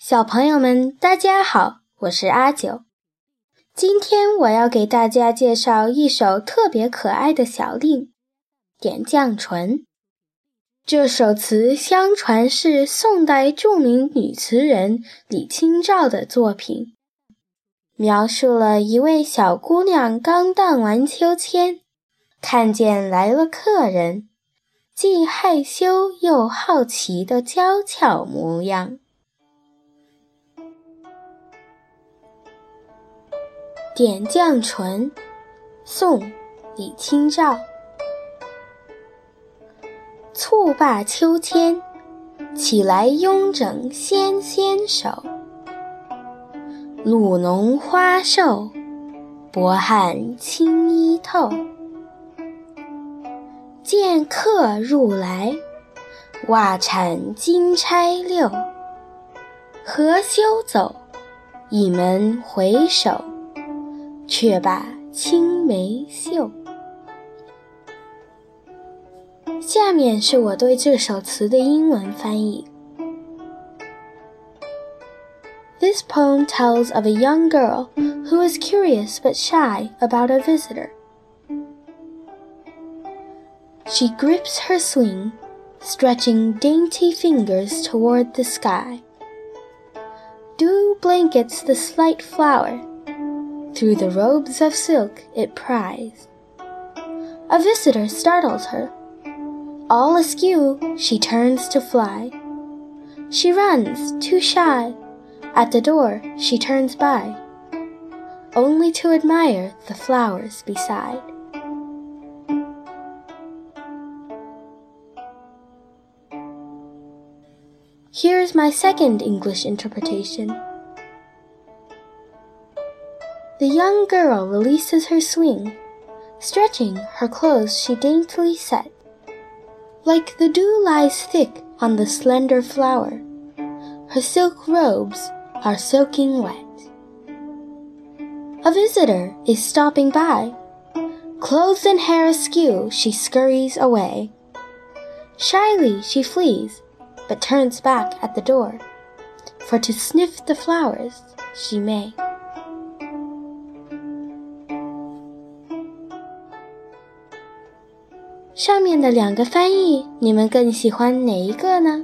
小朋友们，大家好，我是阿九。今天我要给大家介绍一首特别可爱的小令《点绛唇》。这首词相传是宋代著名女词人李清照的作品，描述了一位小姑娘刚荡完秋千，看见来了客人，既害羞又好奇的娇俏模样。《点绛唇》宋·李清照。蹴罢秋千，起来慵整纤纤手。露浓花瘦，薄汗轻衣透。见客入来，袜铲金钗溜。何休走，倚门回首。却把青梅嗅。下面是我对这首词的英文翻译。This poem tells of a young girl who is curious but shy about a visitor. She grips her swing, stretching dainty fingers toward the sky. Dew blankets the slight flower through the robes of silk it pries. A visitor startles her. All askew, she turns to fly. She runs, too shy. At the door, she turns by, only to admire the flowers beside. Here's my second English interpretation. The young girl releases her swing, stretching her clothes she daintily set. Like the dew lies thick on the slender flower, her silk robes are soaking wet. A visitor is stopping by. Clothes and hair askew, she scurries away. Shyly she flees, but turns back at the door, for to sniff the flowers she may. 上面的两个翻译，你们更喜欢哪一个呢？